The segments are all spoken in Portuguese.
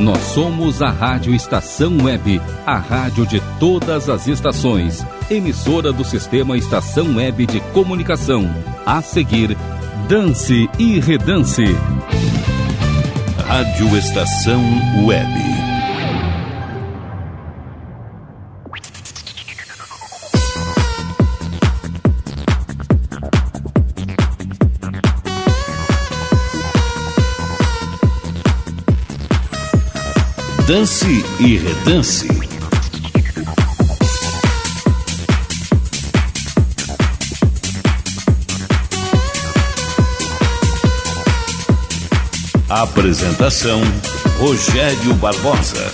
Nós somos a Rádio Estação Web, a rádio de todas as estações, emissora do sistema Estação Web de Comunicação. A seguir, Dance e Redance. Rádio Estação Web. Dance e Redance. Apresentação Rogério Barbosa.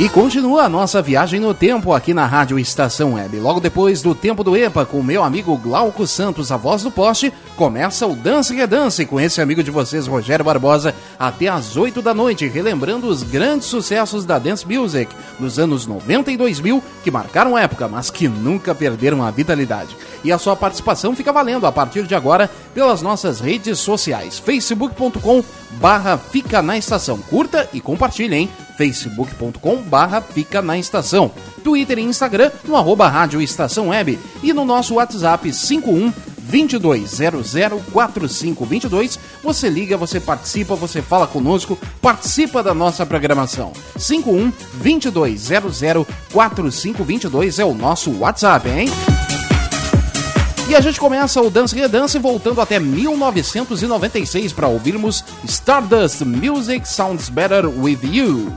E continua a nossa viagem no tempo aqui na Rádio Estação Web. Logo depois do Tempo do EPA, com o meu amigo Glauco Santos, a voz do poste, começa o Dance que Dance com esse amigo de vocês, Rogério Barbosa, até às 8 da noite, relembrando os grandes sucessos da Dance Music dos anos 90 e 2000, que marcaram época, mas que nunca perderam a vitalidade. E a sua participação fica valendo a partir de agora pelas nossas redes sociais, facebook.com barra Fica na Estação. Curta e compartilhe, hein? facebook.com barra Fica na Estação. Twitter e Instagram no arroba Rádio Estação Web e no nosso WhatsApp 51 22004522. Você liga, você participa, você fala conosco, participa da nossa programação. 51 22004522 é o nosso WhatsApp, hein? E a gente começa o Dance Redance voltando até 1996 para ouvirmos Stardust Music Sounds Better With You.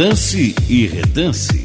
Dance e Redance.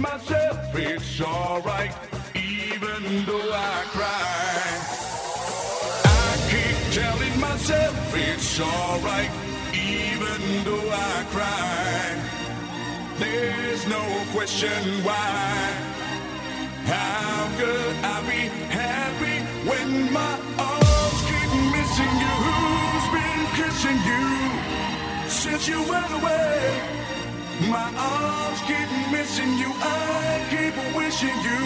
myself, it's alright, even though I cry. I keep telling myself it's alright, even though I cry. There's no question why. How could I be happy when my arms keep missing you? Who's been kissing you since you went away? My arms keep missing you. I keep wishing you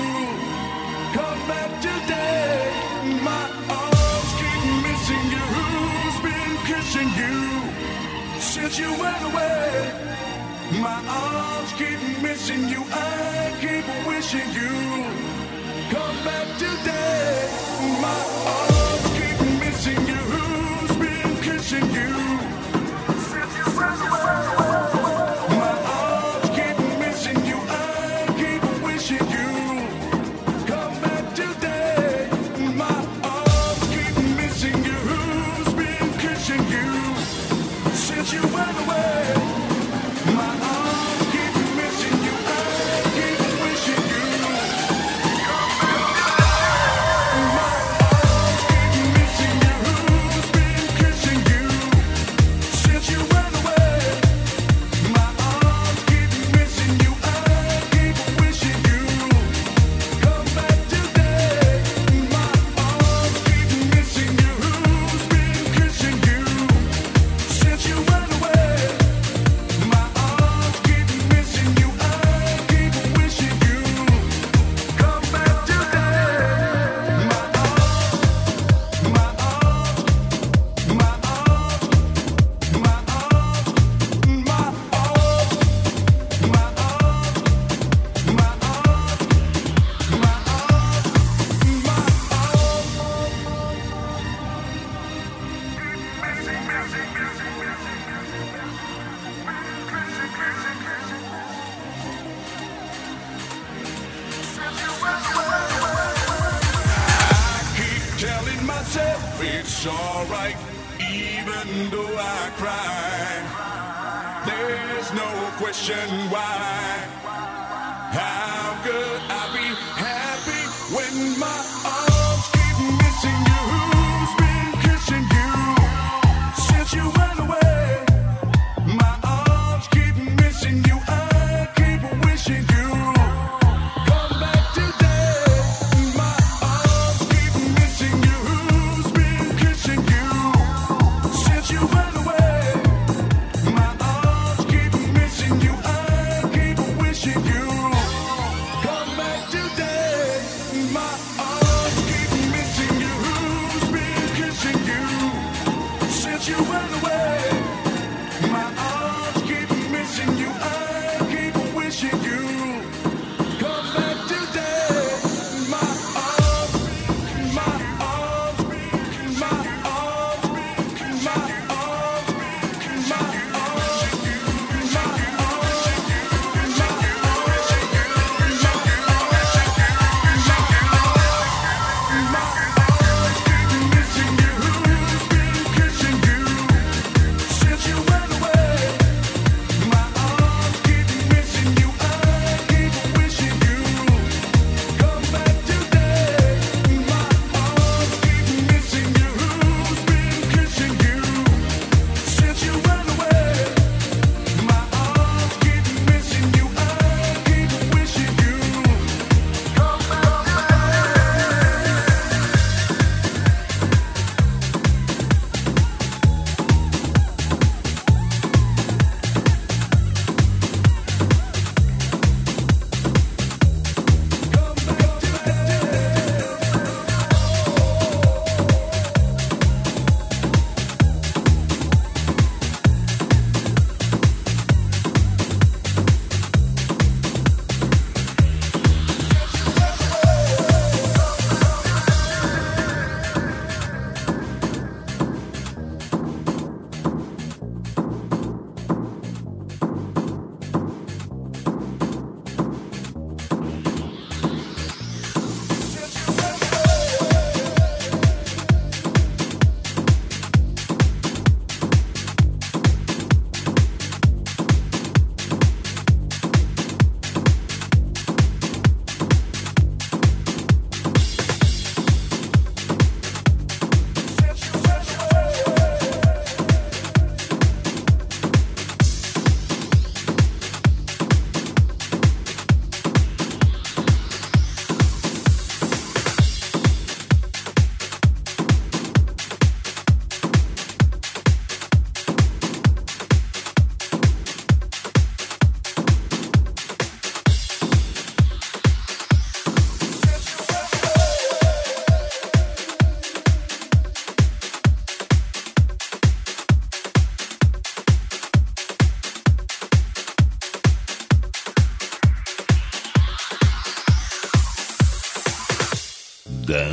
come back today. My arms keep missing you. Who's been kissing you since you went away? My arms keep missing you. I keep wishing you come back today. My arms keep missing you. Who's been kissing you?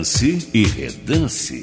Dance e redance.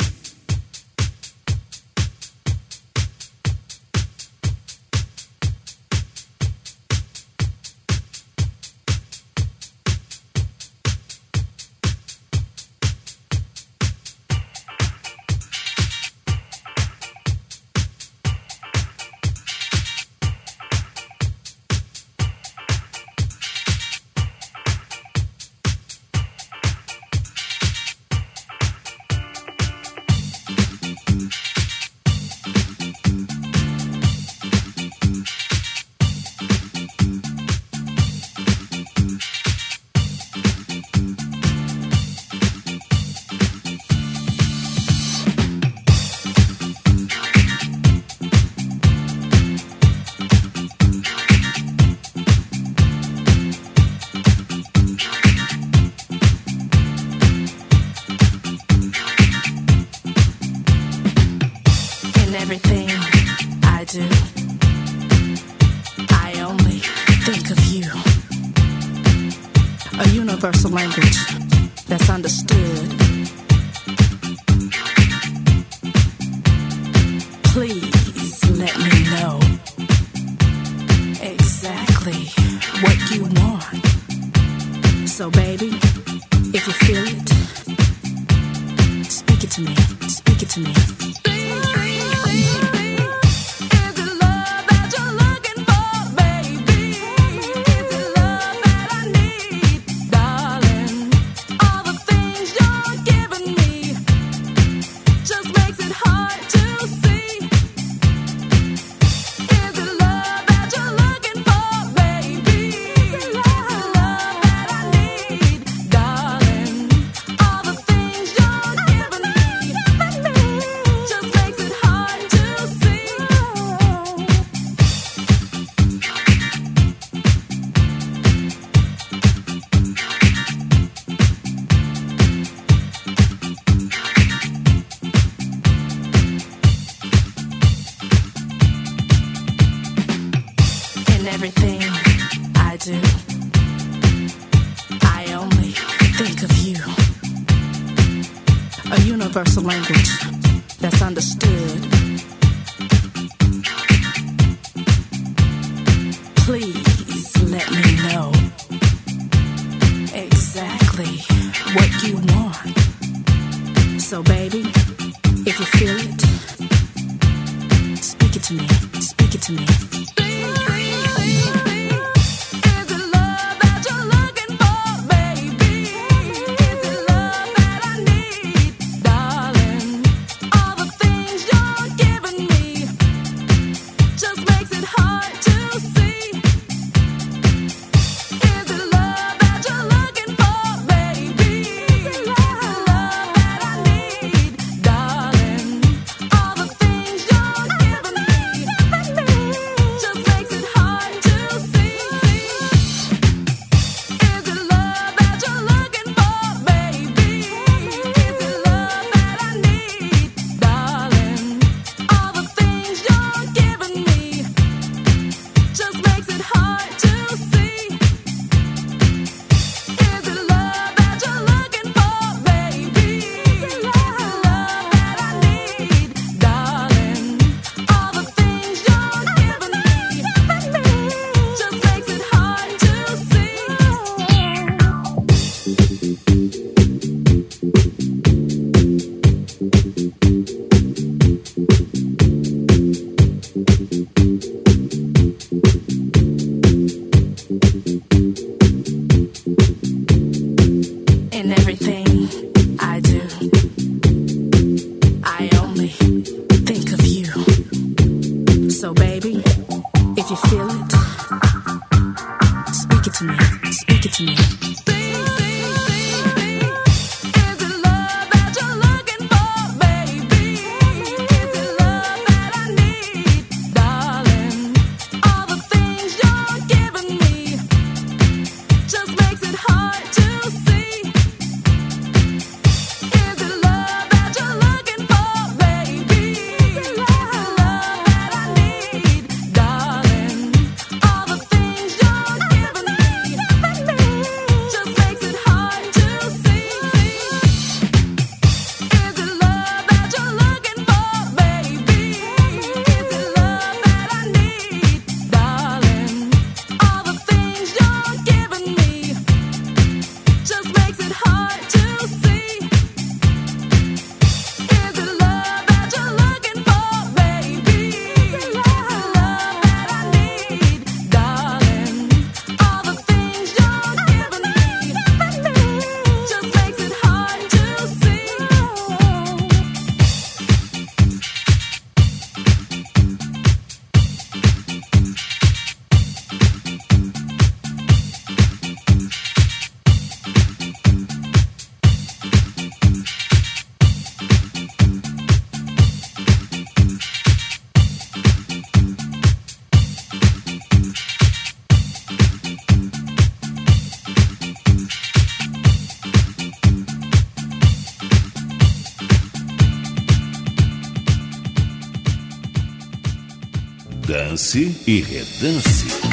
Dance e redance.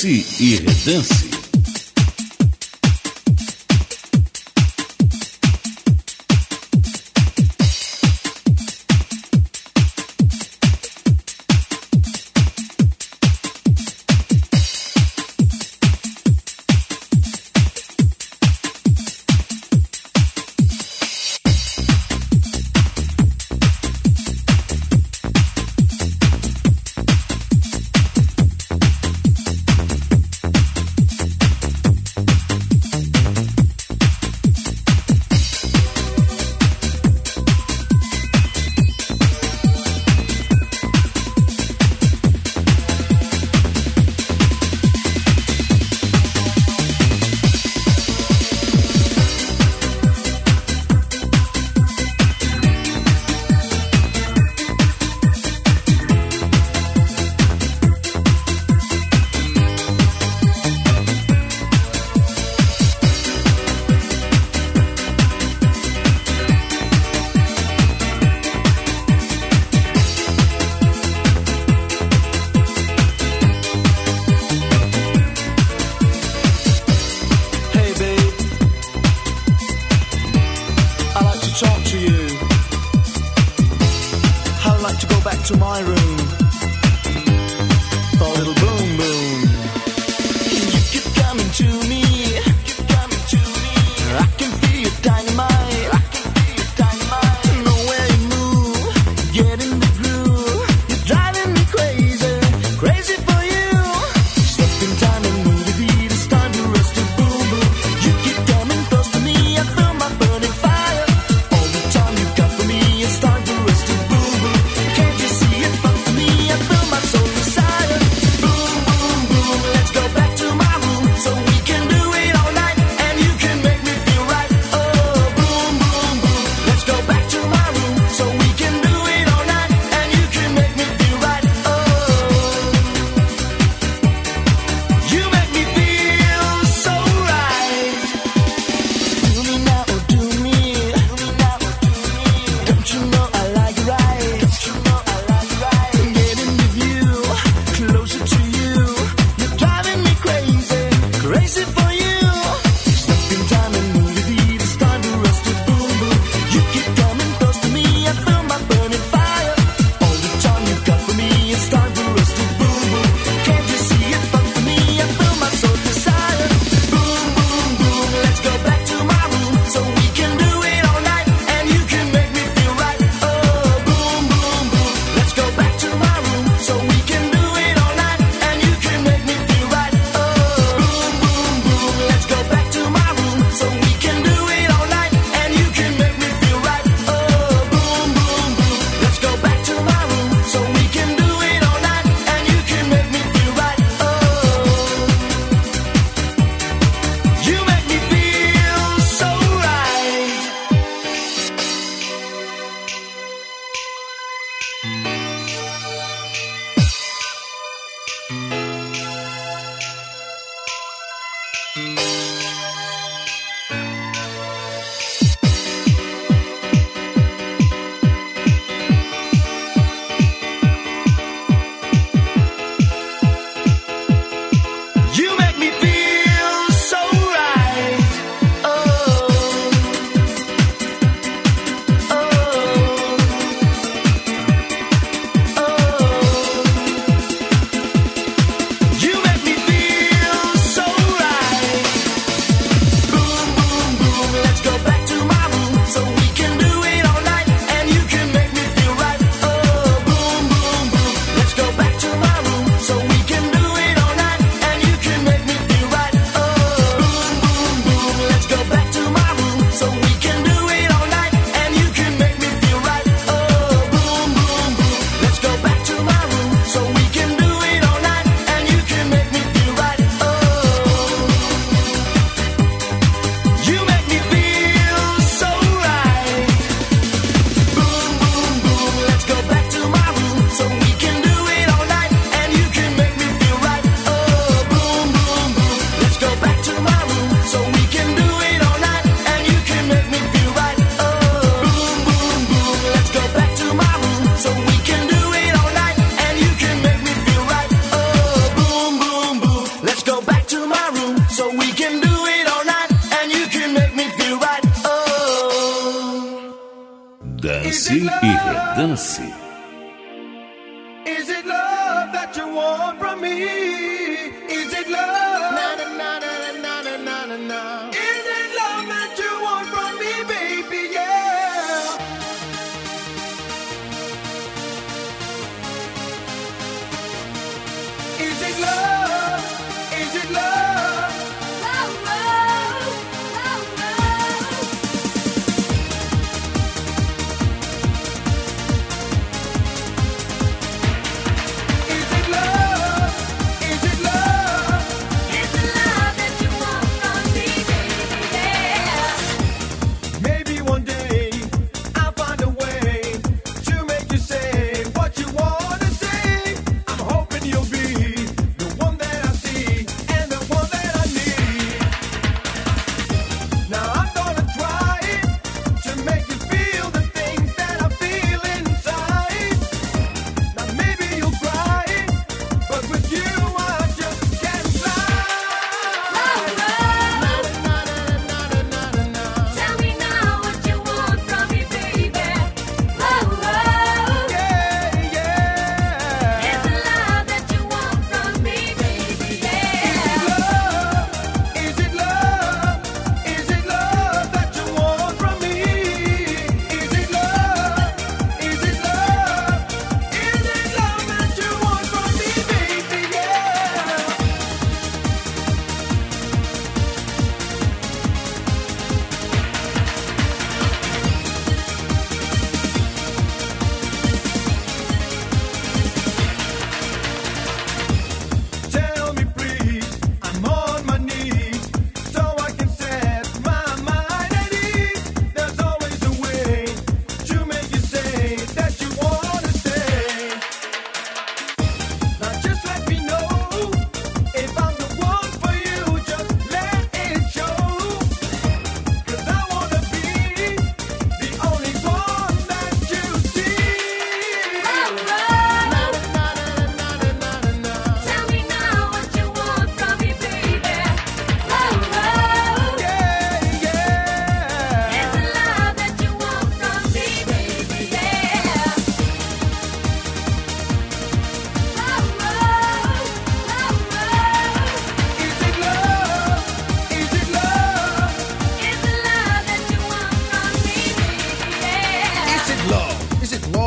Dance e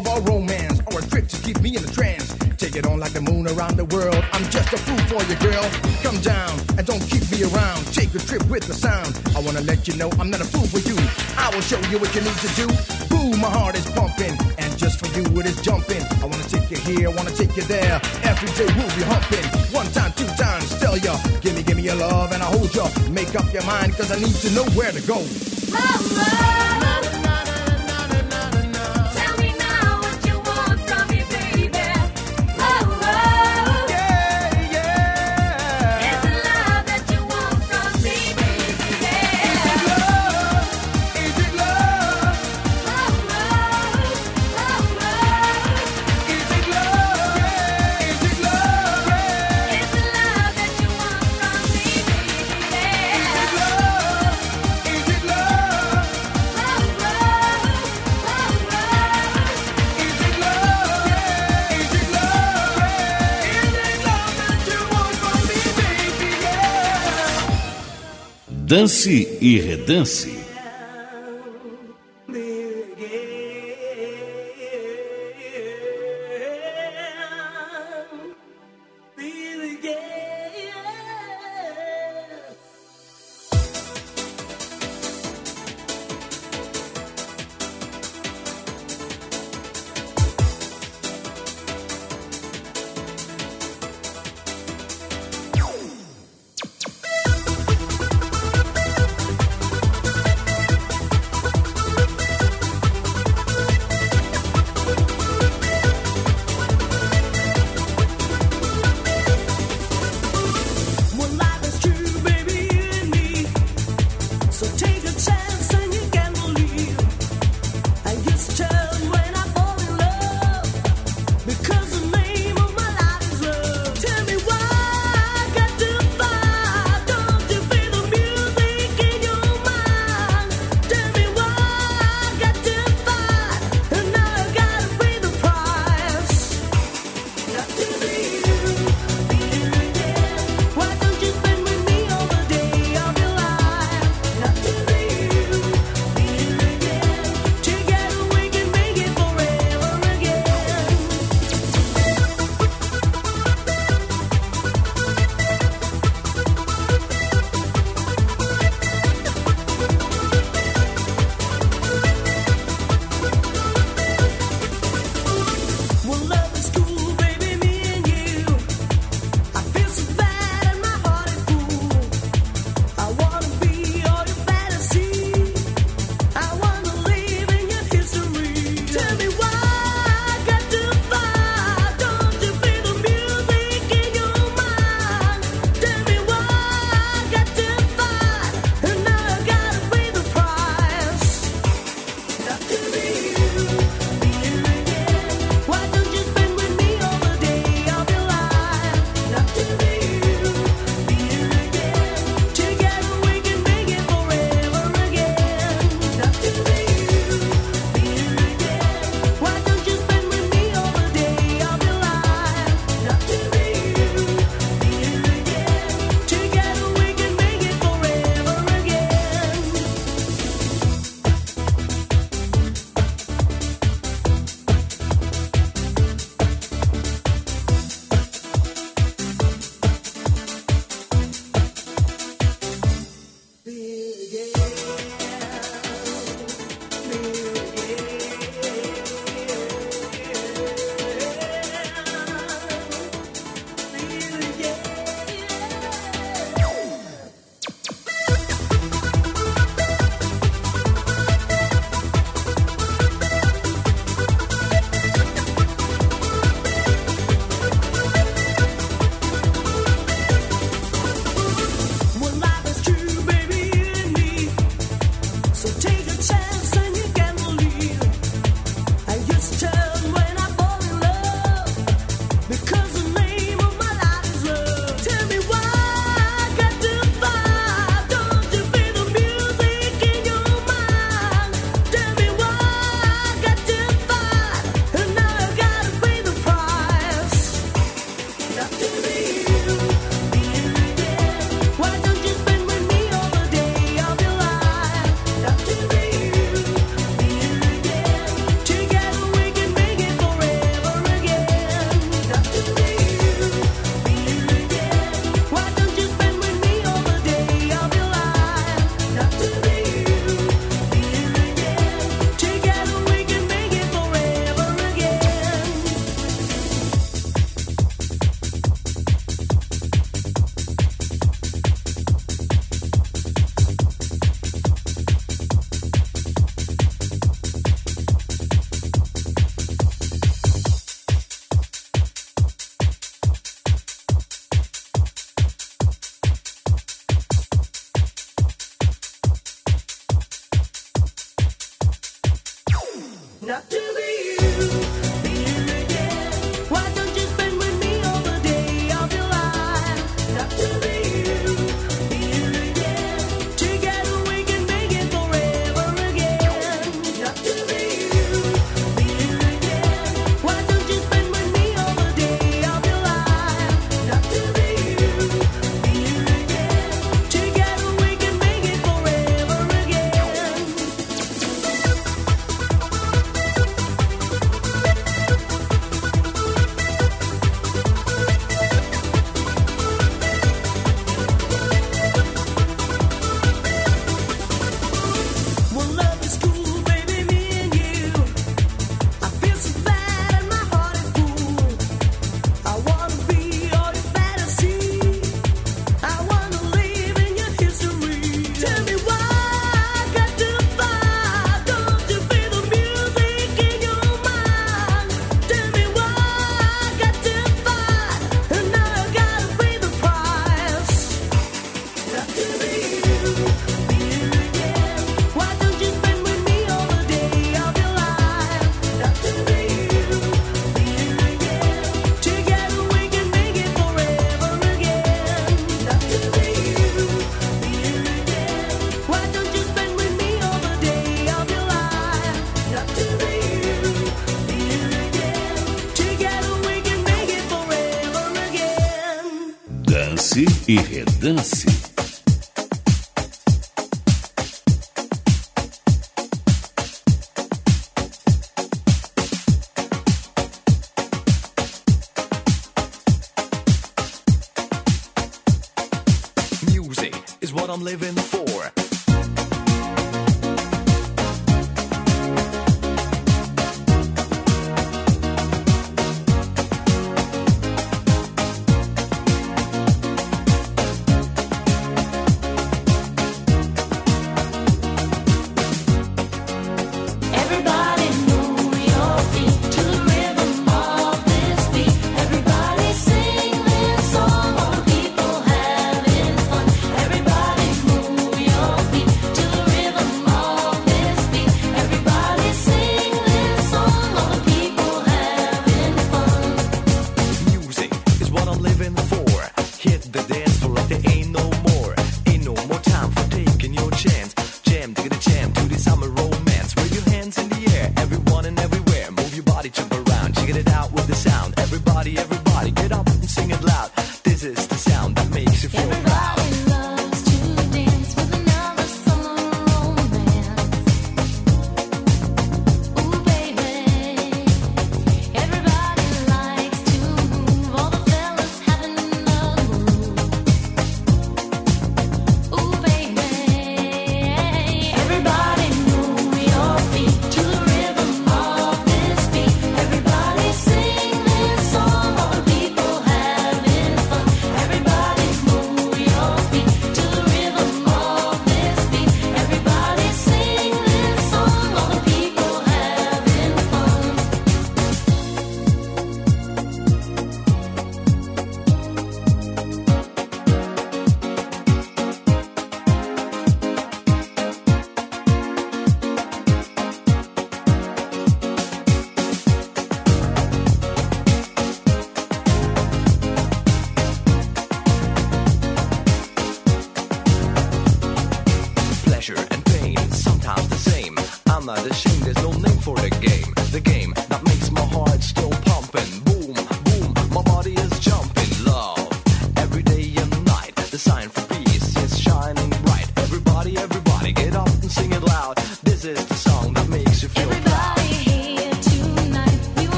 of our romance or a trip to keep me in a trance. Take it on like the moon around the world. I'm just a fool for you, girl. Come down and don't keep me around. Take a trip with the sound. I wanna let you know I'm not a fool for you. I will show you what you need to do. Boom, my heart is pumping, and just for you it is jumping. I wanna take you here, wanna take you there. Every day we'll be humping. One time, two times, tell ya. Gimme, gimme your love, and I'll hold ya. Make up your mind, cause I need to know where to go. Mama. Dance e Redance. E redance.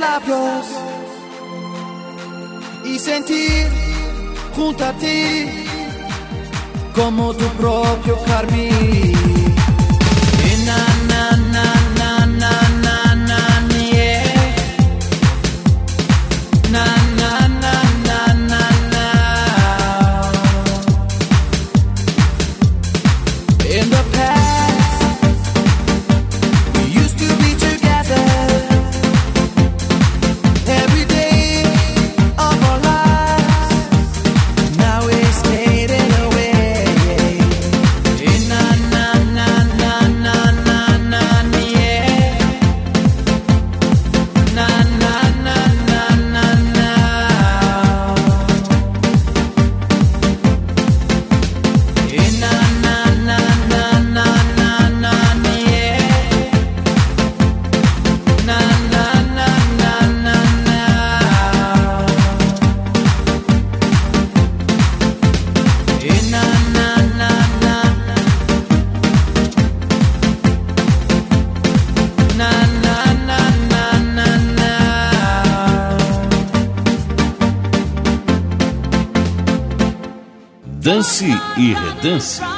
labios y sentir junto a ti como tu propio carmín. dança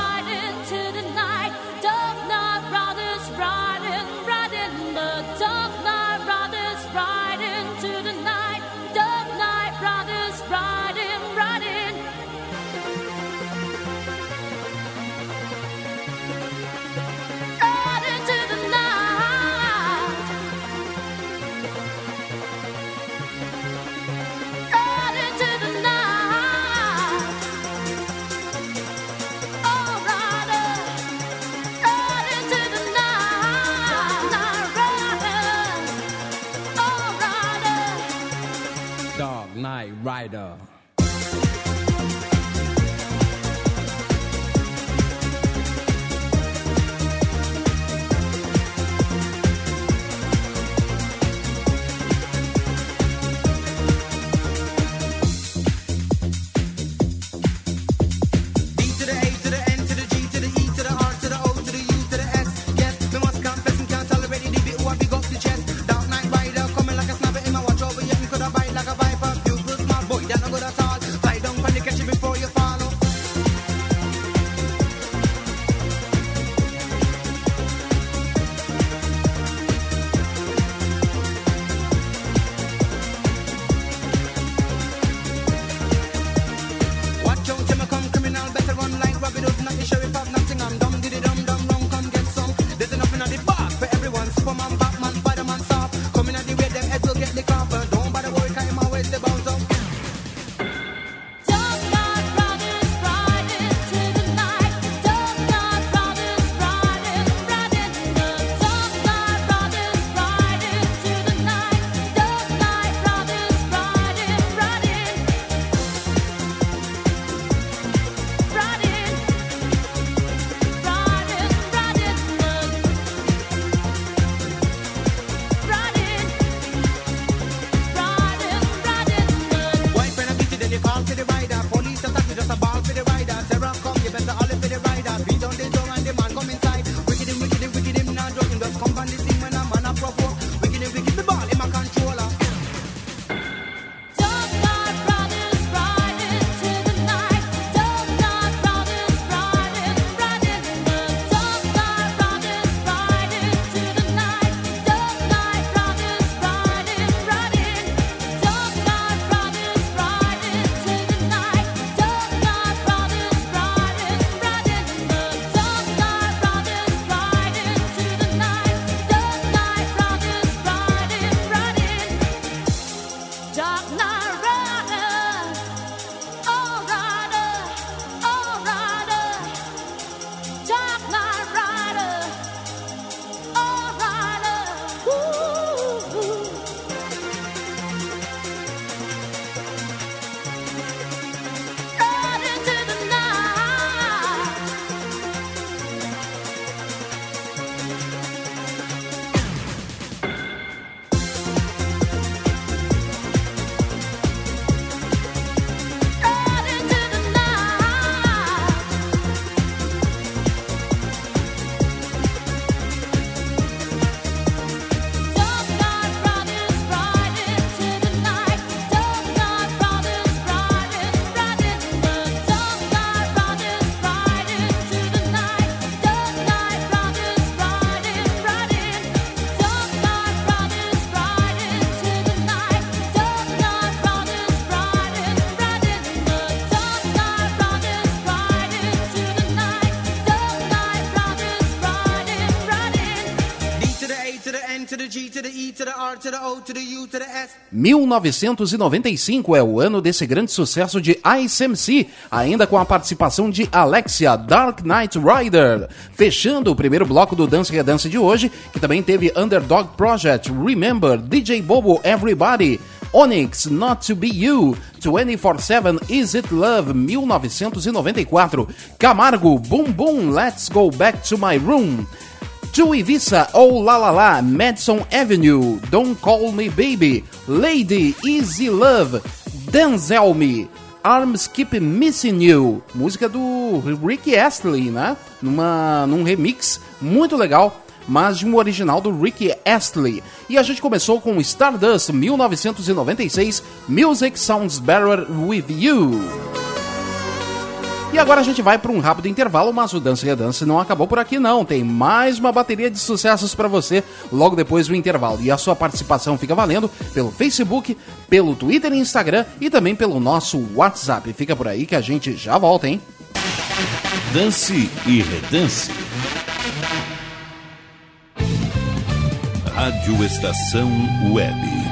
1995 é o ano desse grande sucesso de Ice MC, ainda com a participação de Alexia, Dark Knight Rider. Fechando o primeiro bloco do Dance Redance de hoje, que também teve Underdog Project, Remember, DJ Bobo, Everybody, Onyx, Not to Be You, 24-7 Is It Love, 1994, Camargo, Boom Boom, Let's Go Back to My Room, Tui Visa, Oh La La La, Madison Avenue, Don't Call Me Baby, Lady, Easy Love, Denzel Me, Arms Keep Missing You, música do Rick Astley, né? Numa, num remix muito legal, mas de um original do Rick Astley. E a gente começou com Stardust, 1996, Music Sounds Better With You. Agora a gente vai para um rápido intervalo, mas o Dance Redance não acabou por aqui não. Tem mais uma bateria de sucessos para você logo depois do intervalo. E a sua participação fica valendo pelo Facebook, pelo Twitter e Instagram e também pelo nosso WhatsApp. Fica por aí que a gente já volta, hein? Dance e Redance. Rádio Estação Web.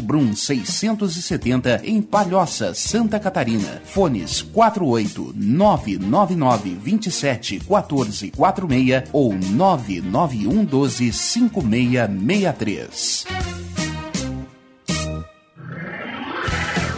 Brum 670 em Palhoça, Santa Catarina. Fones 48 999 27 14 46 ou 991 12 5663.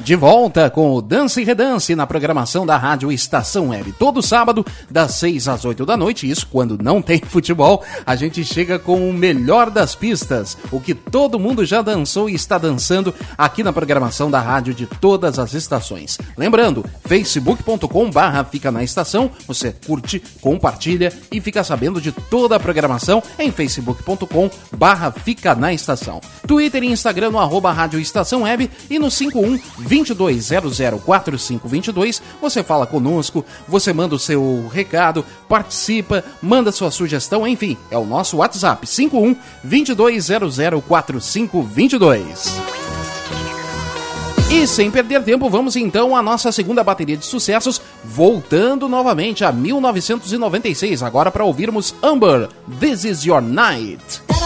De volta com o Dance e Redance na programação da Rádio Estação Web. Todo sábado, das 6 às 8 da noite, isso quando não tem futebol, a gente chega com o melhor das pistas, o que todo mundo já dançou e está dançando aqui na programação da rádio de todas as estações. Lembrando, facebook.com barra fica na estação, você curte, compartilha e fica sabendo de toda a programação em facebook.com barra fica na estação. Twitter e Instagram no arroba Rádio Estação Web e no 51 2200 4522 você fala conosco, você manda o seu recado, participa, manda sua sugestão, enfim, é o nosso WhatsApp 51 2200 4522. E sem perder tempo, vamos então à nossa segunda bateria de sucessos, voltando novamente a 1996, agora para ouvirmos Amber, This Is Your Night.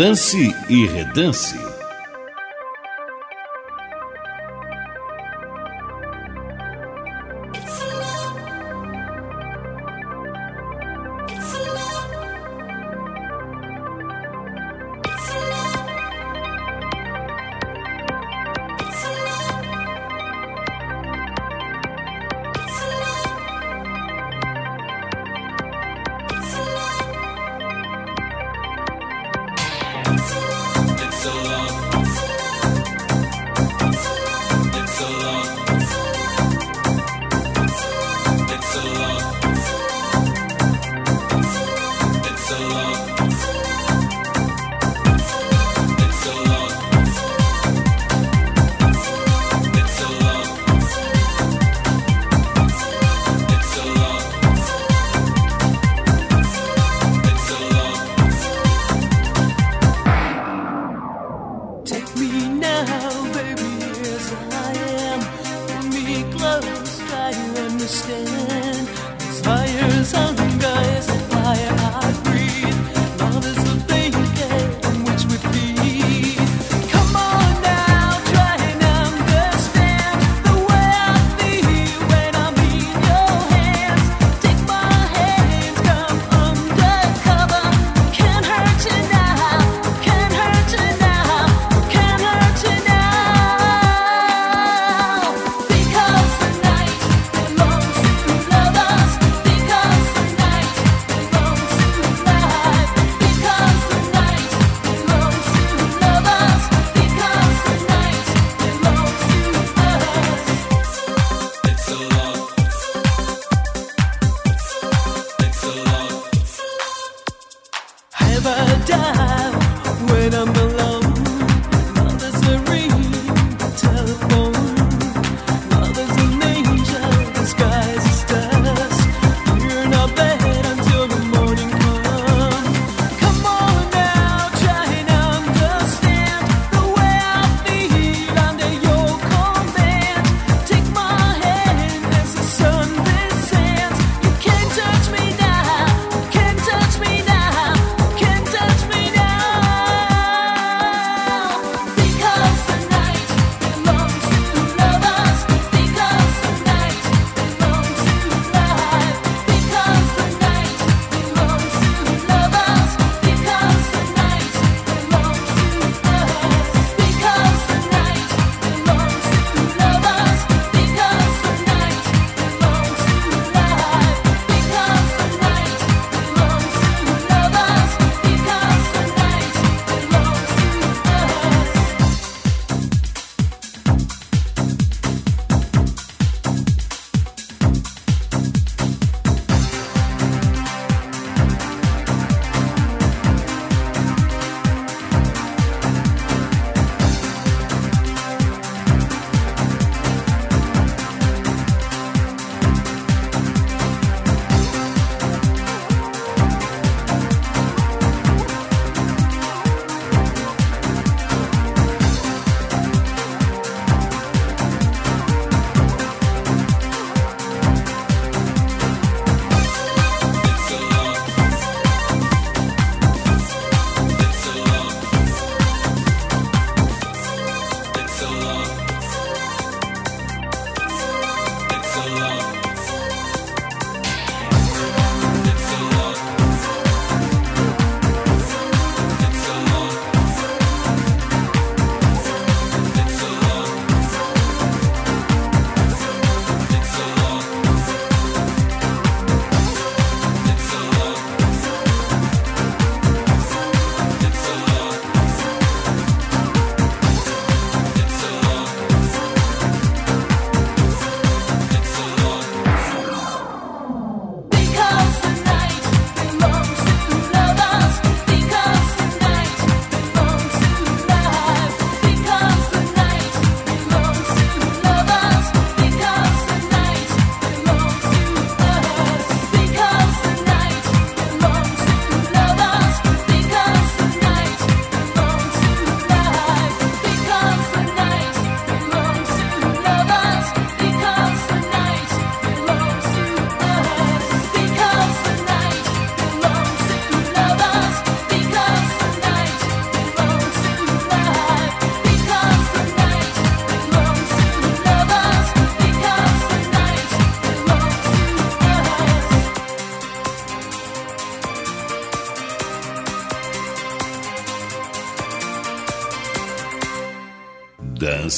Dance e Redance.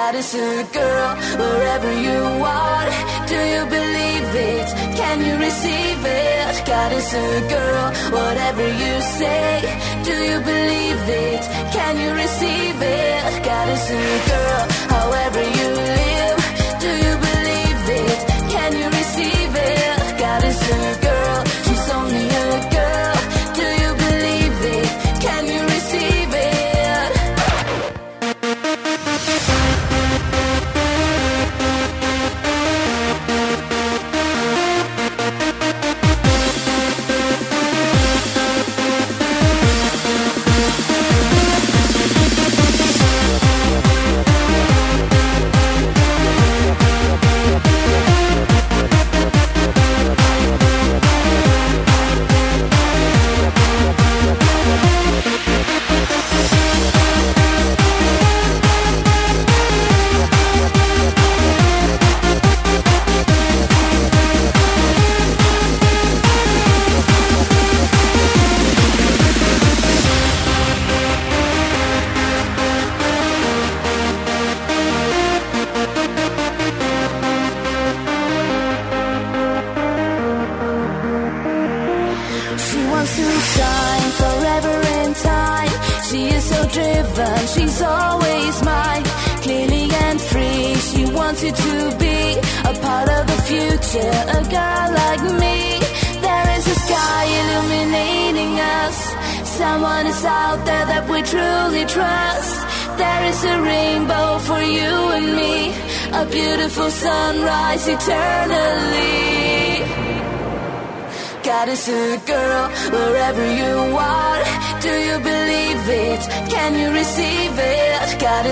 goddess or a girl, wherever you are. Do you believe it? Can you receive it? Goddess or a girl, whatever you say. Do you believe it? Can you receive it? Goddess or a girl, however you.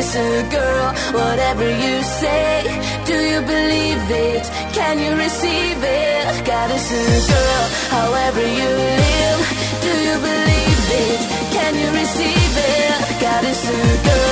answer, girl. Whatever you say, do you believe it? Can you receive it? Goddesses, girl. However you live, do you believe it? Can you receive it? Goddesses, girl.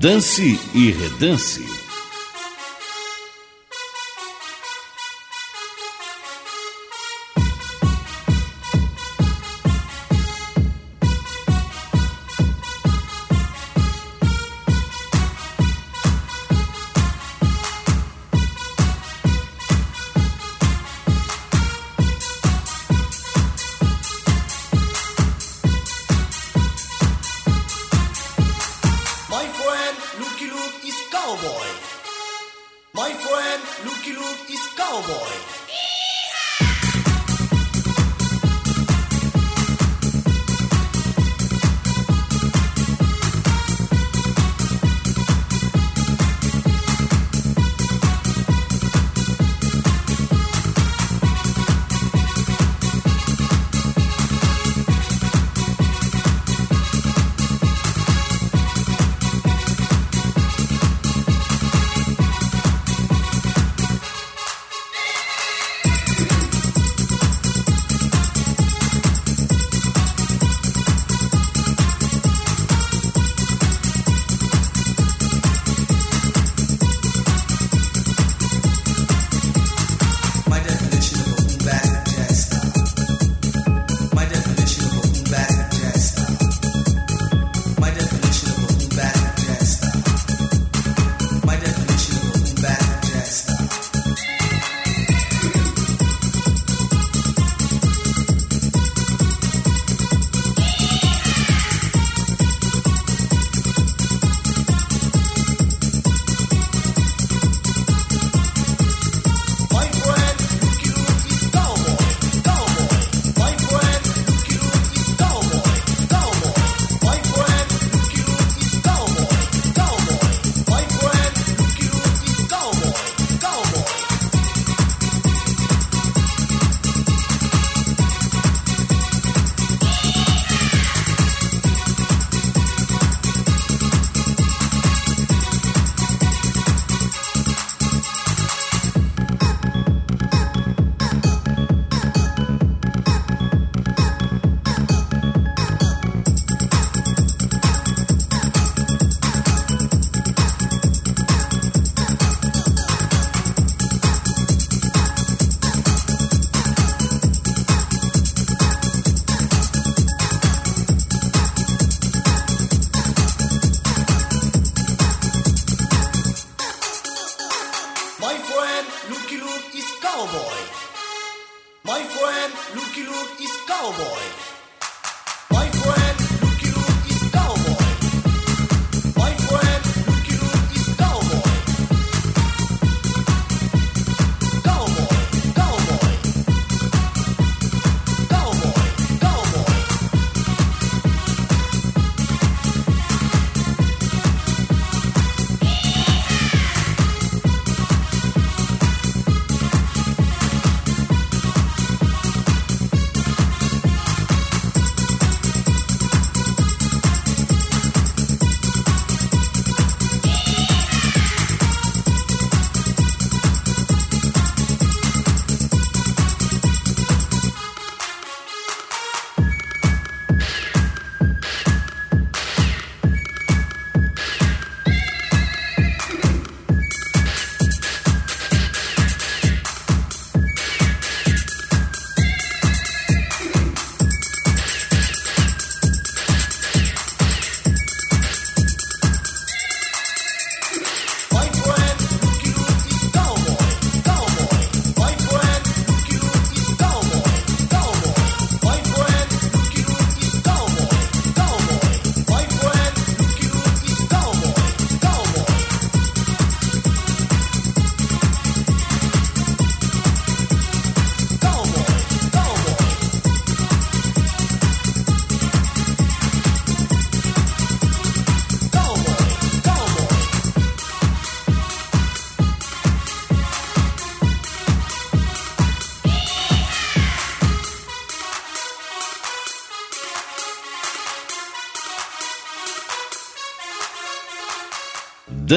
Dance e redance.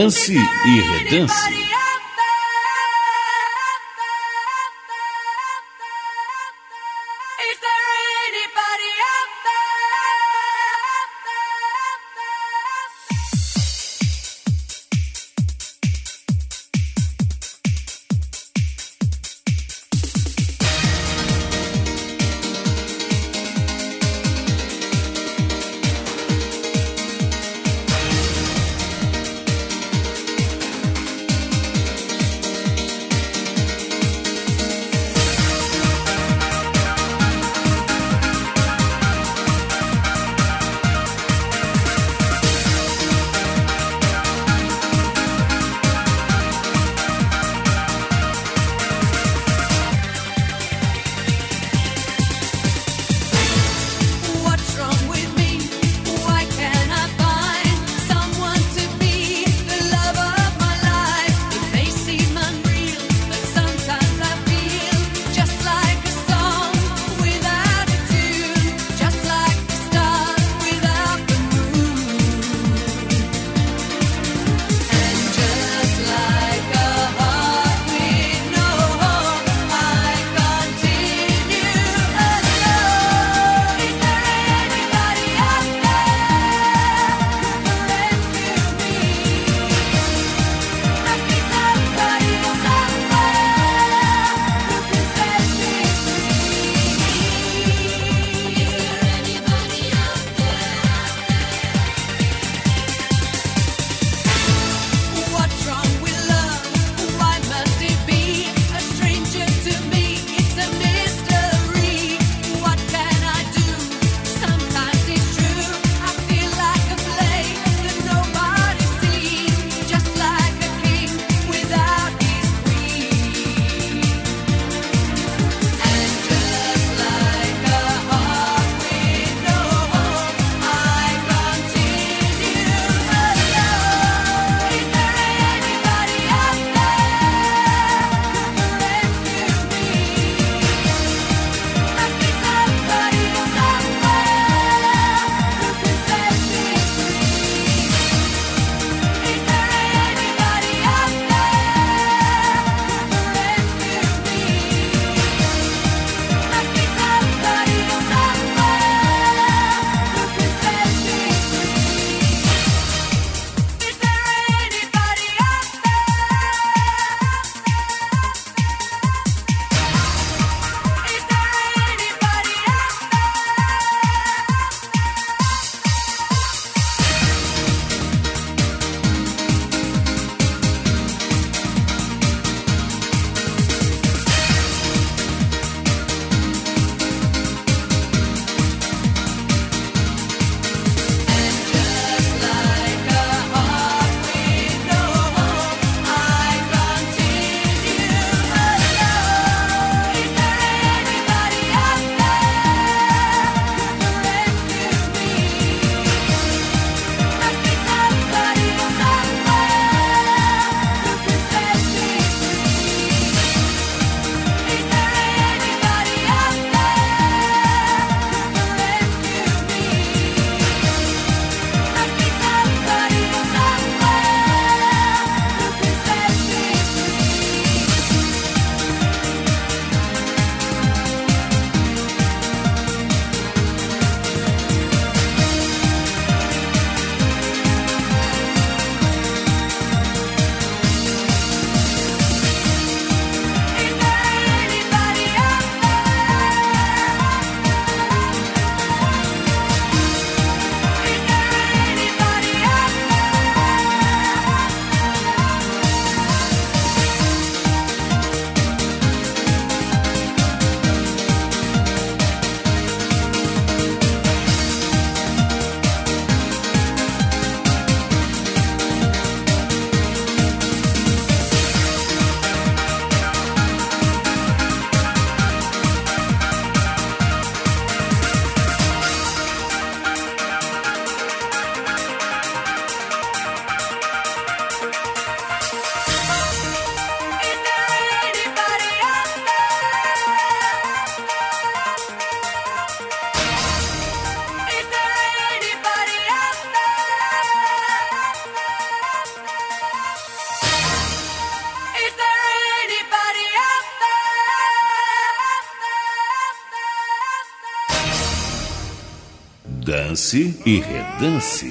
Dance e redance. E redance.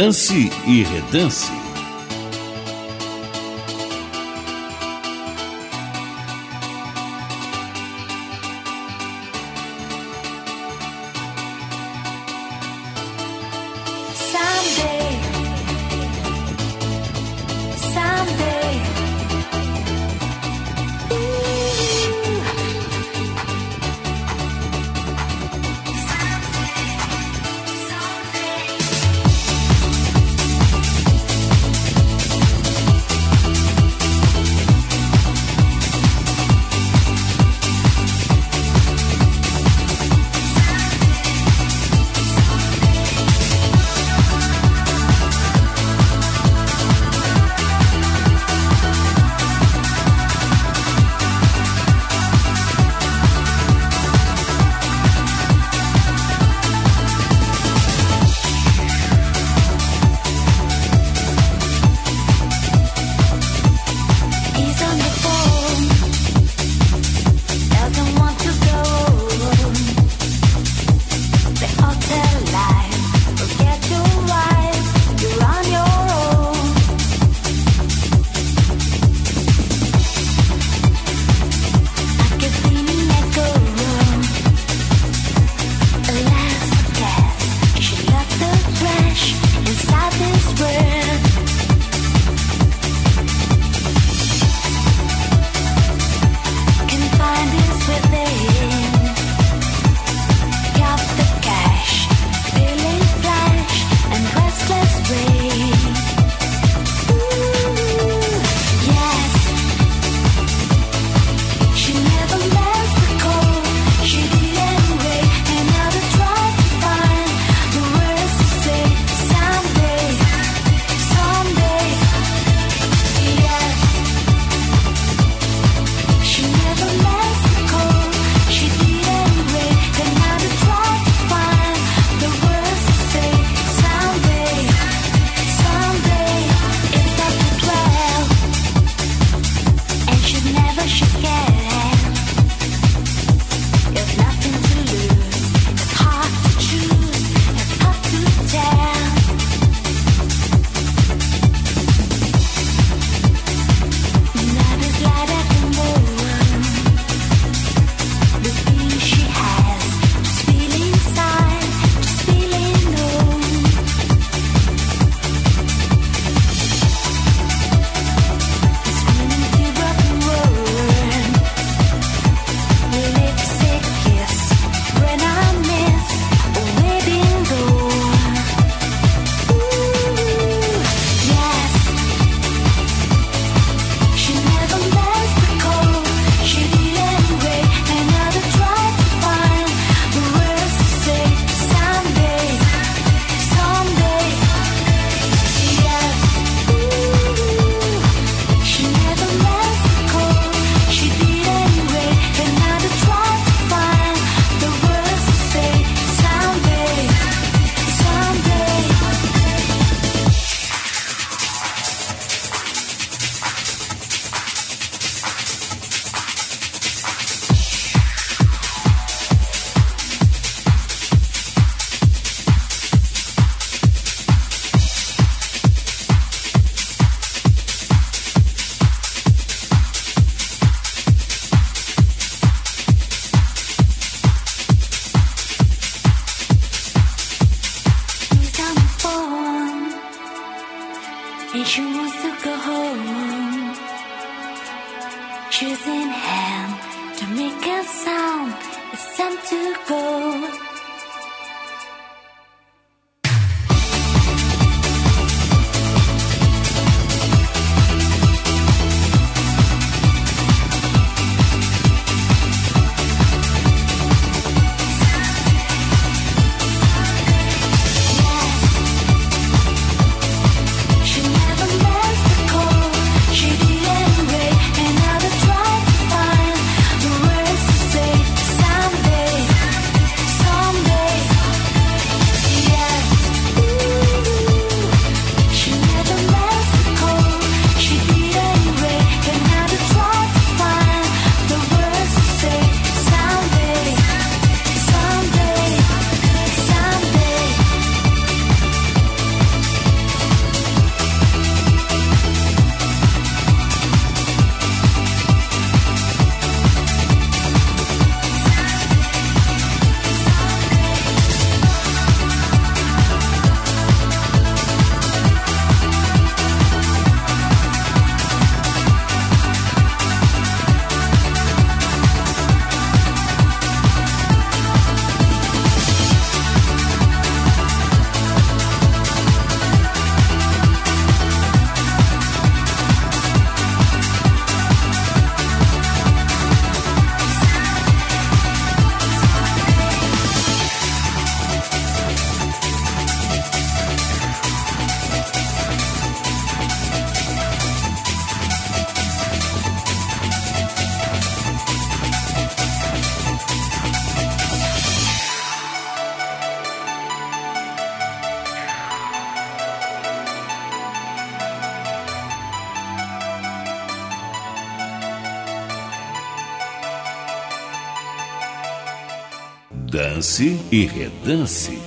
Dance e redance. E redance.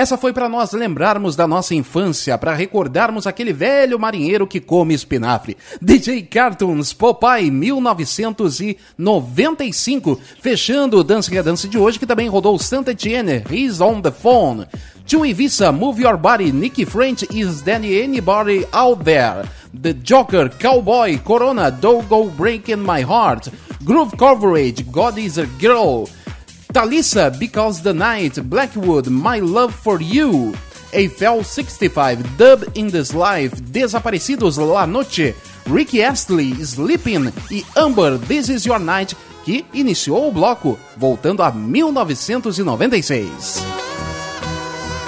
Essa foi para nós lembrarmos da nossa infância, para recordarmos aquele velho marinheiro que come espinafre. DJ Cartoons Popeye 1995, fechando o Dance que Dance de hoje, que também rodou Santa Etienne, He's on the Phone. Chewy Visa, Move Your Body, Nicky French, Is There Anybody Out There? The Joker, Cowboy, Corona, Don't Go Breaking My Heart. Groove Coverage, God is a Girl. Thalissa, Because the Night, Blackwood, My Love for You, Eiffel 65, Dub in This Life, Desaparecidos La Noche, Ricky Astley, Sleeping e Amber, This Is Your Night, que iniciou o bloco, voltando a 1996.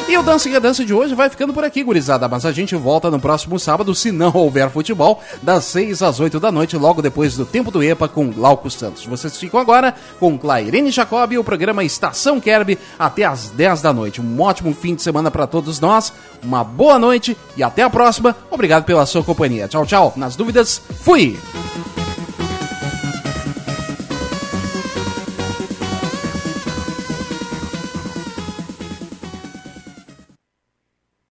E o Dança e Dança de hoje vai ficando por aqui, gurizada. Mas a gente volta no próximo sábado, se não houver futebol, das 6 às 8 da noite, logo depois do Tempo do EPA com Glauco Santos. Vocês ficam agora com Clairene Jacob e o programa Estação Kerb até às 10 da noite. Um ótimo fim de semana para todos nós, uma boa noite e até a próxima. Obrigado pela sua companhia. Tchau, tchau. Nas dúvidas, fui!